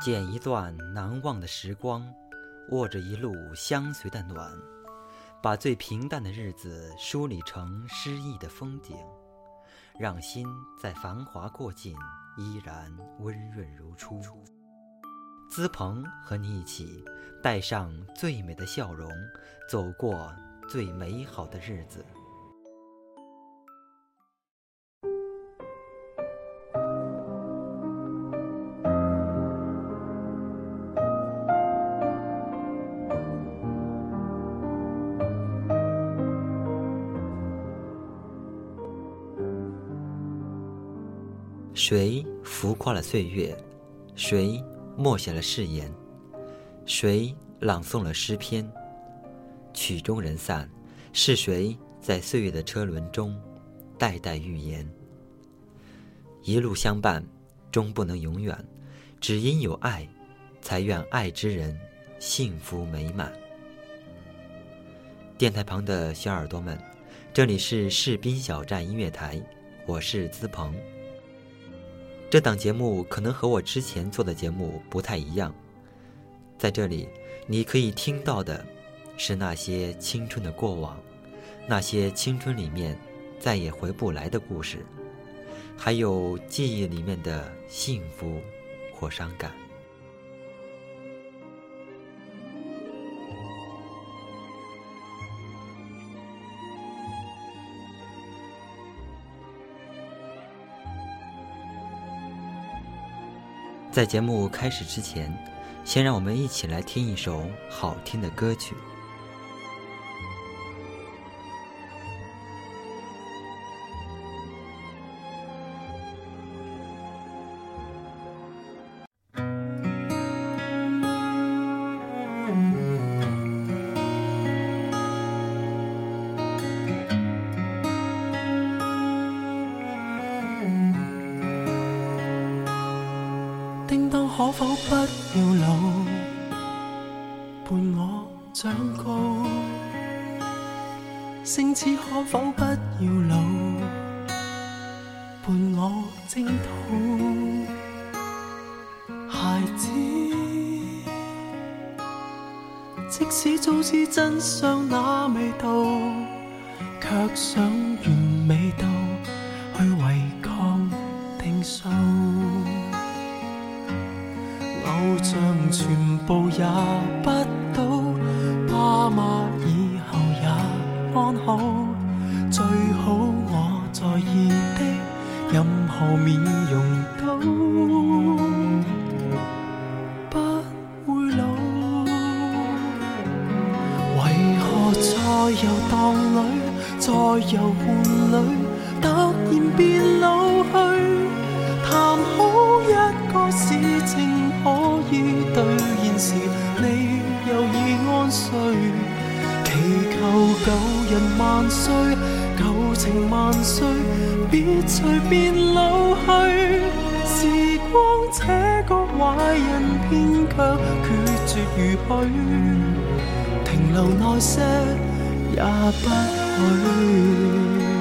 剪一段难忘的时光，握着一路相随的暖，把最平淡的日子梳理成诗意的风景，让心在繁华过尽依然温润如初。资鹏和你一起，带上最美的笑容，走过最美好的日子。谁浮夸了岁月？谁默写了誓言？谁朗诵了诗篇？曲终人散，是谁在岁月的车轮中代代预言？一路相伴，终不能永远，只因有爱，才愿爱之人幸福美满。电台旁的小耳朵们，这里是士兵小站音乐台，我是资鹏。这档节目可能和我之前做的节目不太一样，在这里，你可以听到的是那些青春的过往，那些青春里面再也回不来的故事，还有记忆里面的幸福或伤感。在节目开始之前，先让我们一起来听一首好听的歌曲。伴我征讨？孩子，即使早知真相那味道，却想完美到去违抗定数。偶像全部也不到，爸妈以后也安好。最好我在意何面容都不会老。为何在游荡里，在游玩里，突然变老去？谈好一个事情。可以兑现时，你又已安睡。祈求旧人万岁，旧情万岁，别随便老去。时光这个坏人，偏却决绝如许，停留耐些也不许。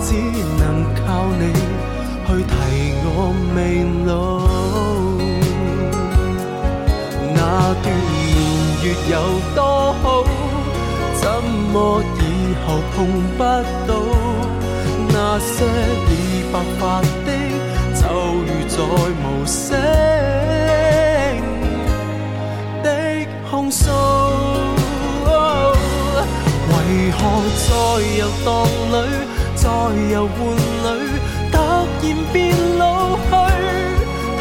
只能靠你去提我未老。那段年月有多好，怎么以後碰不到？那些已白髮的，就如再無聲的控訴。為何在遊蕩裏，在遊玩裏，突然變老去？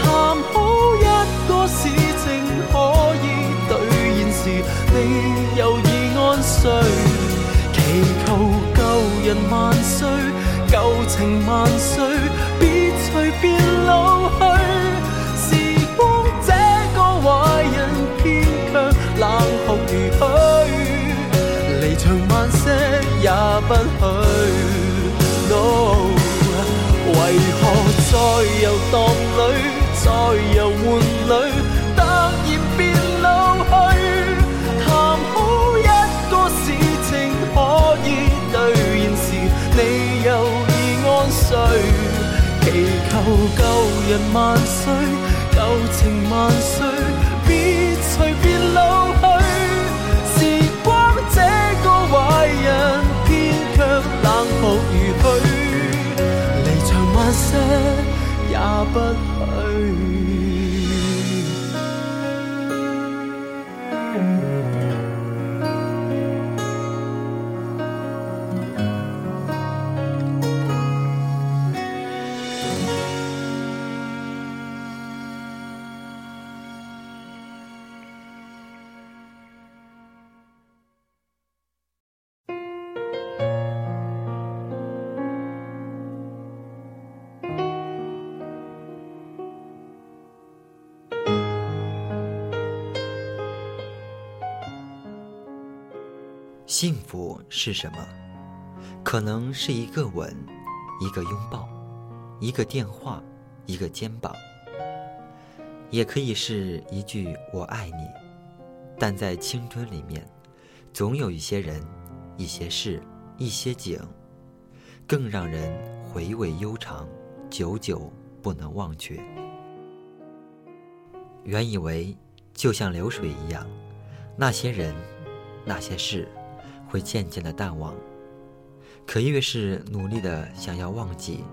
談好一個事情可以兑現時，你又已安睡。祈求舊人萬歲，舊情萬歲，別隨便老去。時光這個壞人，偏卻冷酷如許。離場慢些也不許。在遊蕩裏，在遊玩里，突然變老去？谈好一个事情可以兑现时，你又已安睡。祈求旧人万岁，旧情万岁，不去。幸福是什么？可能是一个吻，一个拥抱，一个电话，一个肩膀，也可以是一句“我爱你”。但在青春里面，总有一些人、一些事、一些景，更让人回味悠长，久久不能忘却。原以为就像流水一样，那些人、那些事。会渐渐的淡忘，可越是努力的想要忘记，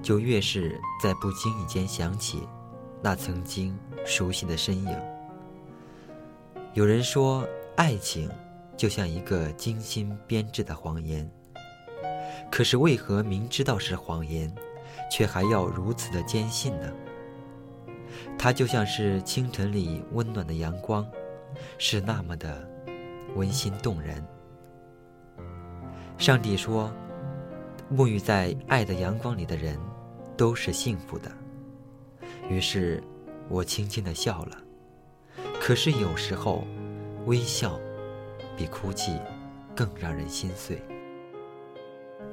就越是在不经意间想起那曾经熟悉的身影。有人说，爱情就像一个精心编织的谎言，可是为何明知道是谎言，却还要如此的坚信呢？它就像是清晨里温暖的阳光，是那么的温馨动人。上帝说：“沐浴在爱的阳光里的人，都是幸福的。”于是，我轻轻的笑了。可是有时候，微笑比哭泣更让人心碎。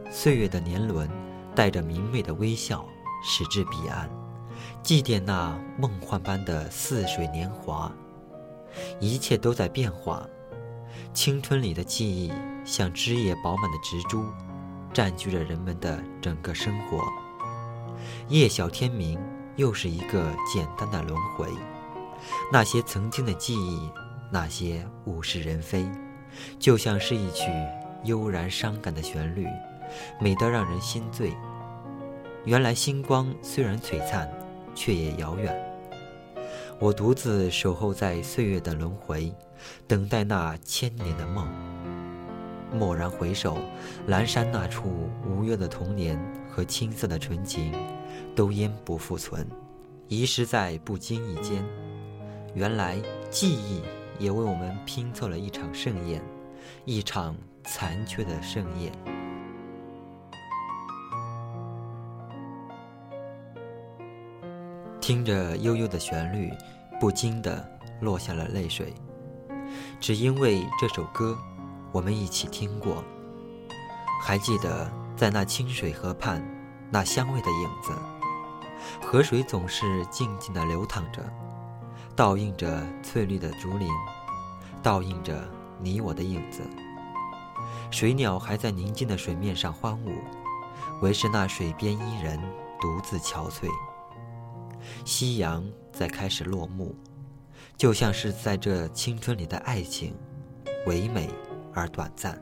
岁月的年轮，带着明媚的微笑驶至彼岸，祭奠那梦幻般的似水年华。一切都在变化，青春里的记忆。像枝叶饱满的植株，占据着人们的整个生活。夜晓天明，又是一个简单的轮回。那些曾经的记忆，那些物是人非，就像是一曲悠然伤感的旋律，美得让人心醉。原来星光虽然璀璨，却也遥远。我独自守候在岁月的轮回，等待那千年的梦。蓦然回首，阑珊那处无忧的童年和青涩的纯情，都烟不复存，遗失在不经意间。原来记忆也为我们拼凑了一场盛宴，一场残缺的盛宴。听着悠悠的旋律，不禁的落下了泪水，只因为这首歌。我们一起听过，还记得在那清水河畔，那香味的影子。河水总是静静地流淌着，倒映着翠绿的竹林，倒映着你我的影子。水鸟还在宁静的水面上欢舞，唯是那水边伊人独自憔悴。夕阳在开始落幕，就像是在这青春里的爱情，唯美而短暂。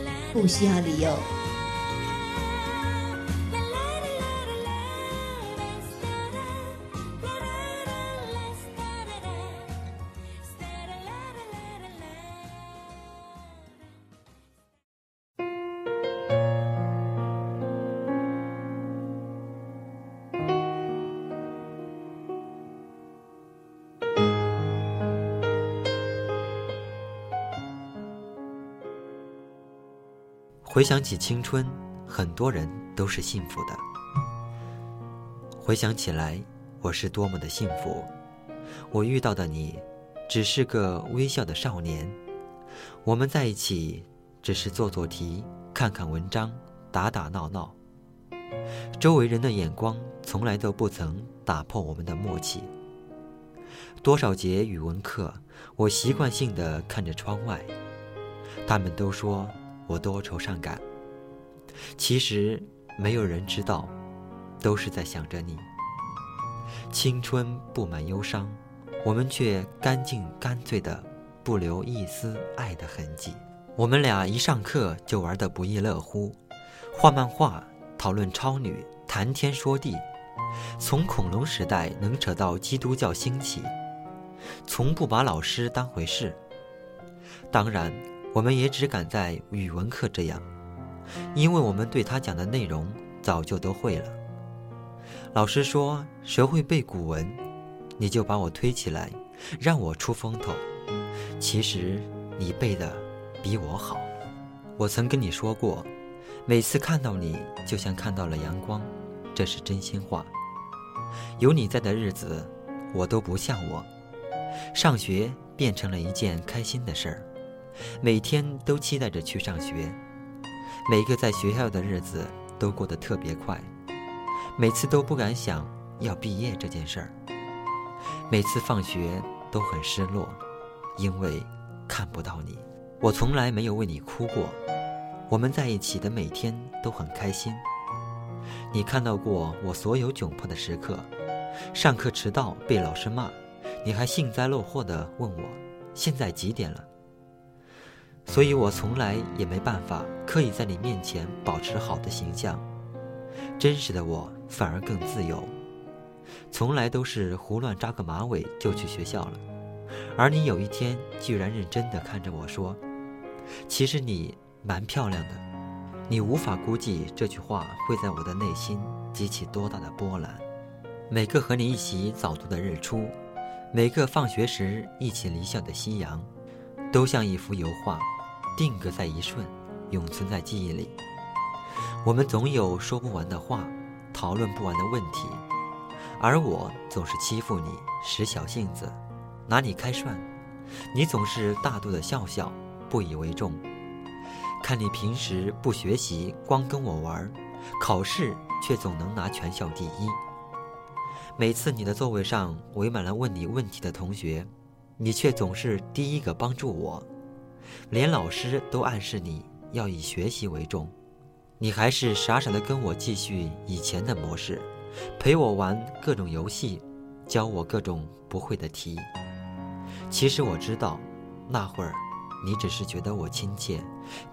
不需要理由。回想起青春，很多人都是幸福的。回想起来，我是多么的幸福。我遇到的你，只是个微笑的少年。我们在一起，只是做做题，看看文章，打打闹闹。周围人的眼光从来都不曾打破我们的默契。多少节语文课，我习惯性的看着窗外，他们都说。我多愁善感，其实没有人知道，都是在想着你。青春布满忧伤，我们却干净干脆的，不留一丝爱的痕迹。我们俩一上课就玩得不亦乐乎，画漫画，讨论超女，谈天说地，从恐龙时代能扯到基督教兴起，从不把老师当回事。当然。我们也只敢在语文课这样，因为我们对他讲的内容早就都会了。老师说谁会背古文，你就把我推起来，让我出风头。其实你背的比我好。我曾跟你说过，每次看到你就像看到了阳光，这是真心话。有你在的日子，我都不像我，上学变成了一件开心的事儿。每天都期待着去上学，每个在学校的日子都过得特别快，每次都不敢想要毕业这件事儿。每次放学都很失落，因为看不到你。我从来没有为你哭过，我们在一起的每天都很开心。你看到过我所有窘迫的时刻，上课迟到被老师骂，你还幸灾乐祸地问我现在几点了。所以我从来也没办法刻意在你面前保持好的形象，真实的我反而更自由，从来都是胡乱扎个马尾就去学校了，而你有一天居然认真的看着我说：“其实你蛮漂亮的。”你无法估计这句话会在我的内心激起多大的波澜。每个和你一起早读的日出，每个放学时一起离校的夕阳，都像一幅油画。定格在一瞬，永存在记忆里。我们总有说不完的话，讨论不完的问题，而我总是欺负你，使小性子，拿你开涮。你总是大度的笑笑，不以为重。看你平时不学习，光跟我玩，考试却总能拿全校第一。每次你的座位上围满了问你问题的同学，你却总是第一个帮助我。连老师都暗示你要以学习为重，你还是傻傻的跟我继续以前的模式，陪我玩各种游戏，教我各种不会的题。其实我知道，那会儿你只是觉得我亲切，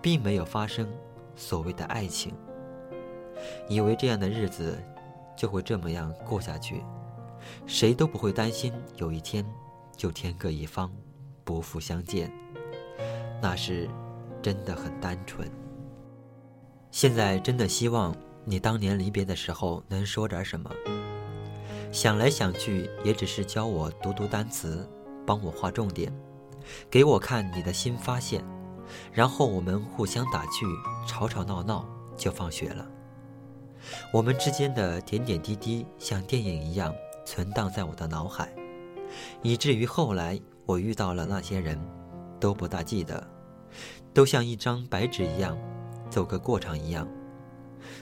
并没有发生所谓的爱情，以为这样的日子就会这么样过下去，谁都不会担心有一天就天各一方，不复相见。那是真的很单纯。现在真的希望你当年离别的时候能说点什么。想来想去，也只是教我读读单词，帮我划重点，给我看你的新发现，然后我们互相打趣，吵吵闹闹就放学了。我们之间的点点滴滴，像电影一样存档在我的脑海，以至于后来我遇到了那些人，都不大记得，都像一张白纸一样，走个过场一样。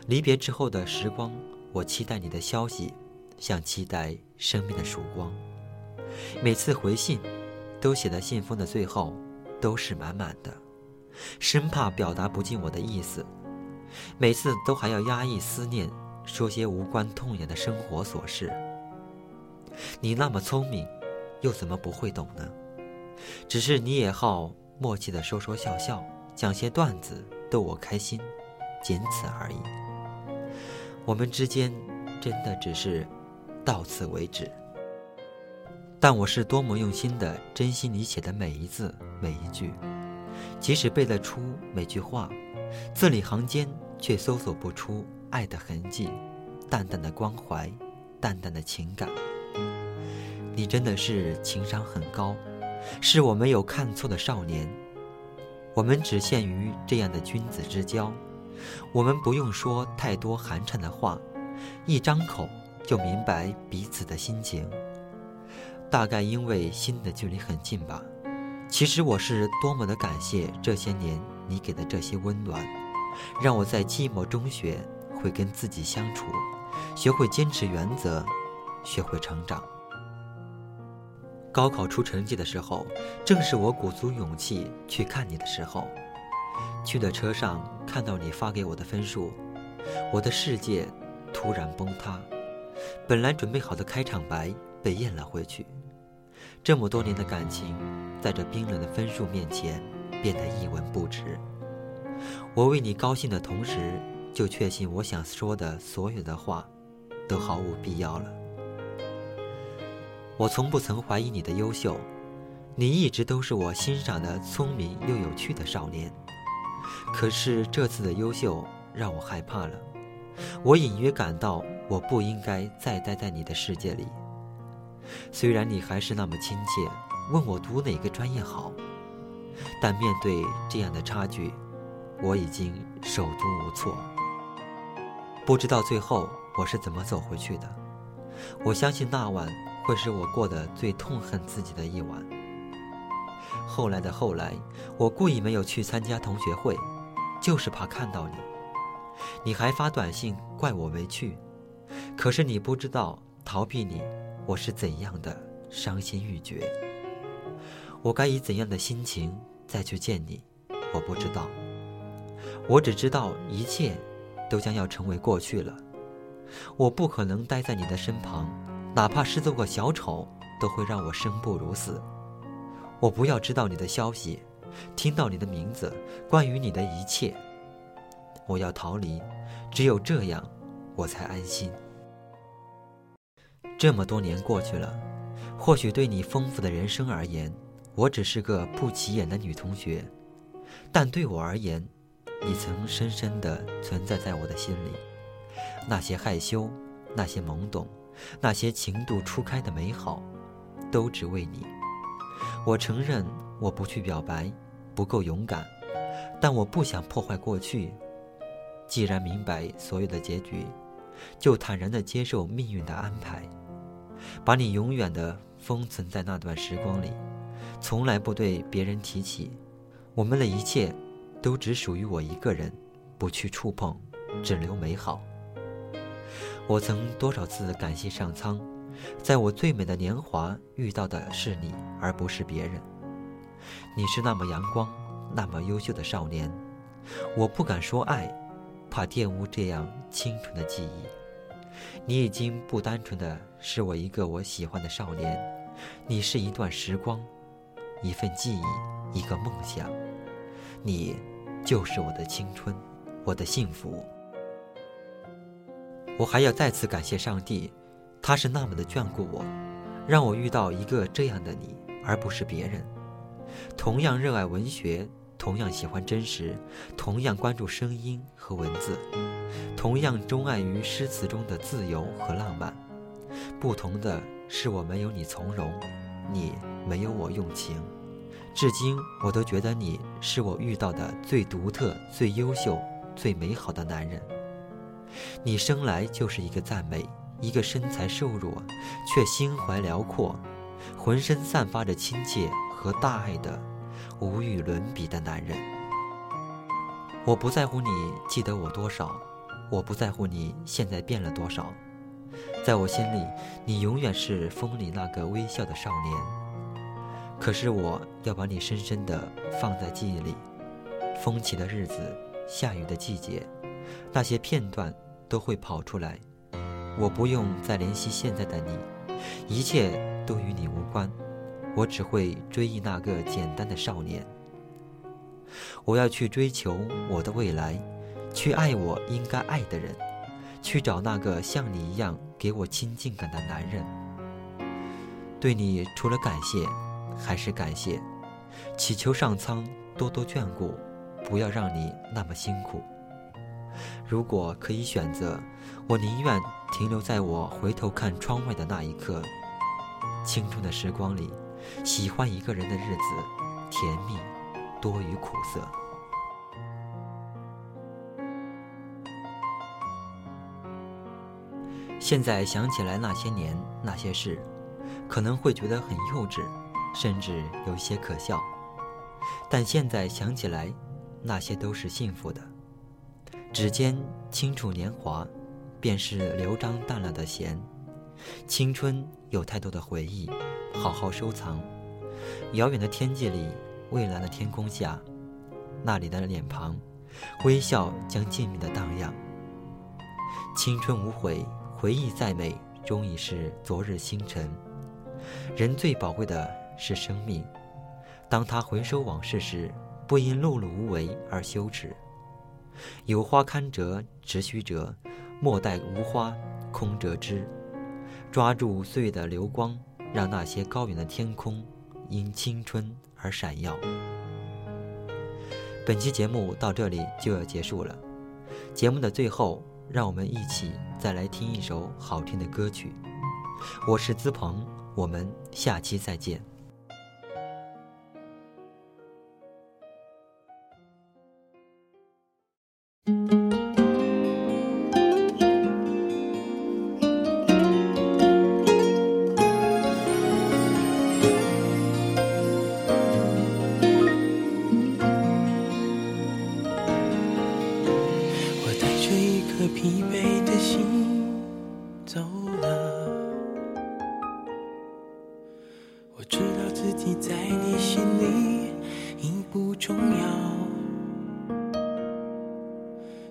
离别之后的时光，我期待你的消息。像期待生命的曙光，每次回信，都写在信封的最后，都是满满的，生怕表达不尽我的意思。每次都还要压抑思念，说些无关痛痒的生活琐事。你那么聪明，又怎么不会懂呢？只是你也好默契的说说笑笑，讲些段子逗我开心，仅此而已。我们之间真的只是。到此为止。但我是多么用心的珍惜你写的每一字每一句，即使背得出每句话，字里行间却搜索不出爱的痕迹，淡淡的关怀，淡淡的情感。你真的是情商很高，是我没有看错的少年。我们只限于这样的君子之交，我们不用说太多寒碜的话，一张口。就明白彼此的心情，大概因为心的距离很近吧。其实我是多么的感谢这些年你给的这些温暖，让我在寂寞中学会跟自己相处，学会坚持原则，学会成长。高考出成绩的时候，正是我鼓足勇气去看你的时候。去的车上看到你发给我的分数，我的世界突然崩塌。本来准备好的开场白被咽了回去，这么多年的感情，在这冰冷的分数面前变得一文不值。我为你高兴的同时，就确信我想说的所有的话，都毫无必要了。我从不曾怀疑你的优秀，你一直都是我欣赏的聪明又有趣的少年。可是这次的优秀让我害怕了，我隐约感到。我不应该再待在你的世界里。虽然你还是那么亲切，问我读哪个专业好，但面对这样的差距，我已经手足无措。不知道最后我是怎么走回去的。我相信那晚会是我过得最痛恨自己的一晚。后来的后来，我故意没有去参加同学会，就是怕看到你。你还发短信怪我没去。可是你不知道，逃避你，我是怎样的伤心欲绝。我该以怎样的心情再去见你？我不知道。我只知道一切都将要成为过去了。我不可能待在你的身旁，哪怕是做个小丑，都会让我生不如死。我不要知道你的消息，听到你的名字，关于你的一切。我要逃离，只有这样，我才安心。这么多年过去了，或许对你丰富的人生而言，我只是个不起眼的女同学；但对我而言，你曾深深地存在在我的心里。那些害羞，那些懵懂，那些情窦初开的美好，都只为你。我承认我不去表白，不够勇敢，但我不想破坏过去。既然明白所有的结局，就坦然地接受命运的安排。把你永远的封存在那段时光里，从来不对别人提起。我们的一切，都只属于我一个人，不去触碰，只留美好。我曾多少次感谢上苍，在我最美的年华遇到的是你，而不是别人。你是那么阳光，那么优秀的少年，我不敢说爱，怕玷污这样清纯的记忆。你已经不单纯的是我一个我喜欢的少年，你是一段时光，一份记忆，一个梦想。你，就是我的青春，我的幸福。我还要再次感谢上帝，他是那么的眷顾我，让我遇到一个这样的你，而不是别人。同样热爱文学，同样喜欢真实，同样关注声音和文字，同样钟爱于诗词中的自由和浪漫。不同的是，我没有你从容，你没有我用情。至今，我都觉得你是我遇到的最独特、最优秀、最美好的男人。你生来就是一个赞美，一个身材瘦弱却心怀辽阔，浑身散发着亲切和大爱的无与伦比的男人。我不在乎你记得我多少，我不在乎你现在变了多少，在我心里，你永远是风里那个微笑的少年。可是我要把你深深地放在记忆里，风起的日子，下雨的季节，那些片段都会跑出来。我不用再怜惜现在的你，一切都与你无关，我只会追忆那个简单的少年。我要去追求我的未来，去爱我应该爱的人，去找那个像你一样给我亲近感的男人。对你除了感谢。还是感谢，祈求上苍多多眷顾，不要让你那么辛苦。如果可以选择，我宁愿停留在我回头看窗外的那一刻。青春的时光里，喜欢一个人的日子，甜蜜多于苦涩。现在想起来那些年那些事，可能会觉得很幼稚。甚至有些可笑，但现在想起来，那些都是幸福的。指尖轻触年华，便是流张淡了的弦。青春有太多的回忆，好好收藏。遥远的天际里，蔚蓝的天空下，那里的脸庞，微笑将静谧的荡漾。青春无悔，回忆再美，终已是昨日星辰。人最宝贵的。是生命，当他回首往事时，不因碌碌无为而羞耻。有花堪折直须折，莫待无花空折枝。抓住岁月的流光，让那些高远的天空因青春而闪耀。本期节目到这里就要结束了，节目的最后，让我们一起再来听一首好听的歌曲。我是资鹏，我们下期再见。我知道自己在你心里已不重要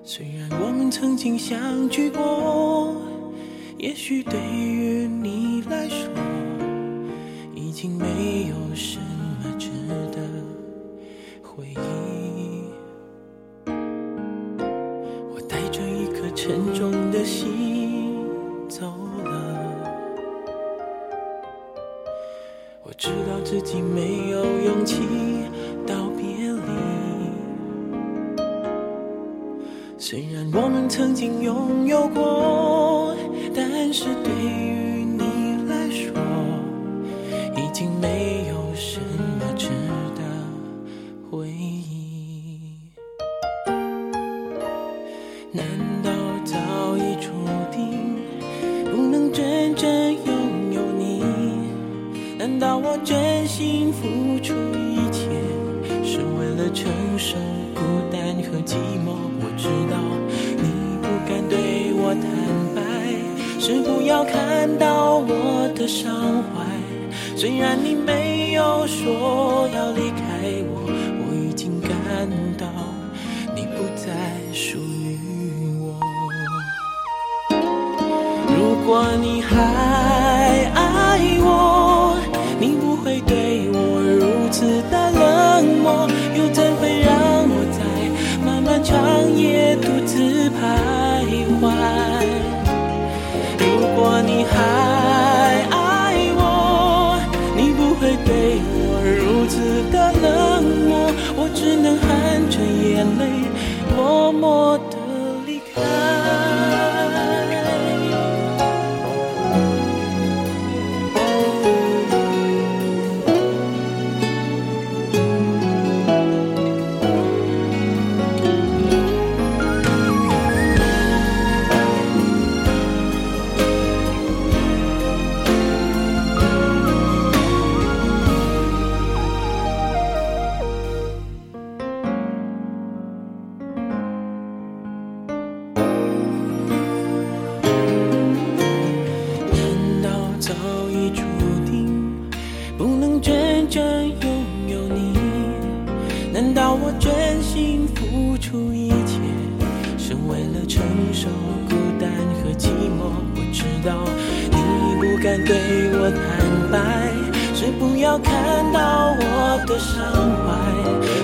虽然我们曾经相聚过也许对于你来说已经没有什么值得。难道早已注定不能真正拥有你？难道我真心付出一切，是为了承受孤单和寂寞？我知道你不敢对我坦白，是不要看到我的伤怀。虽然你没有说要离开如果你还爱我，你不会对我如此的冷漠，又怎会让我在漫漫长夜独自徘徊？如果你还爱我，你不会对我如此的冷漠，我只能含着眼泪。付出一切，是为了承受孤单和寂寞。我知道你不敢对我坦白，是不要看到我的伤怀。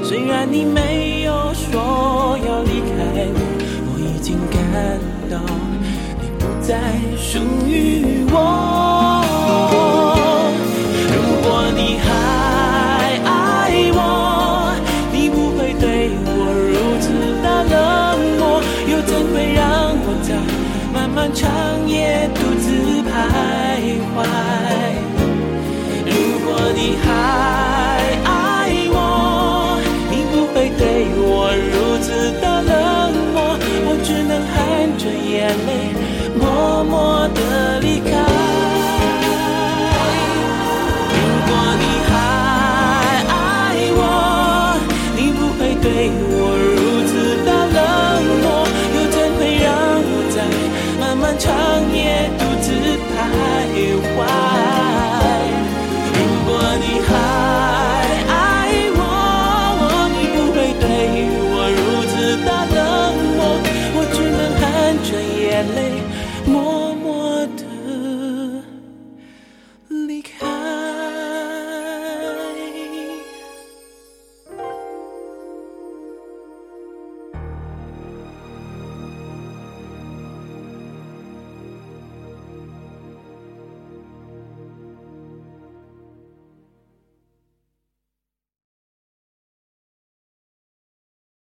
虽然你没有说要离开我，我已经感到你不再属于我。漫长夜独自徘徊。如果你还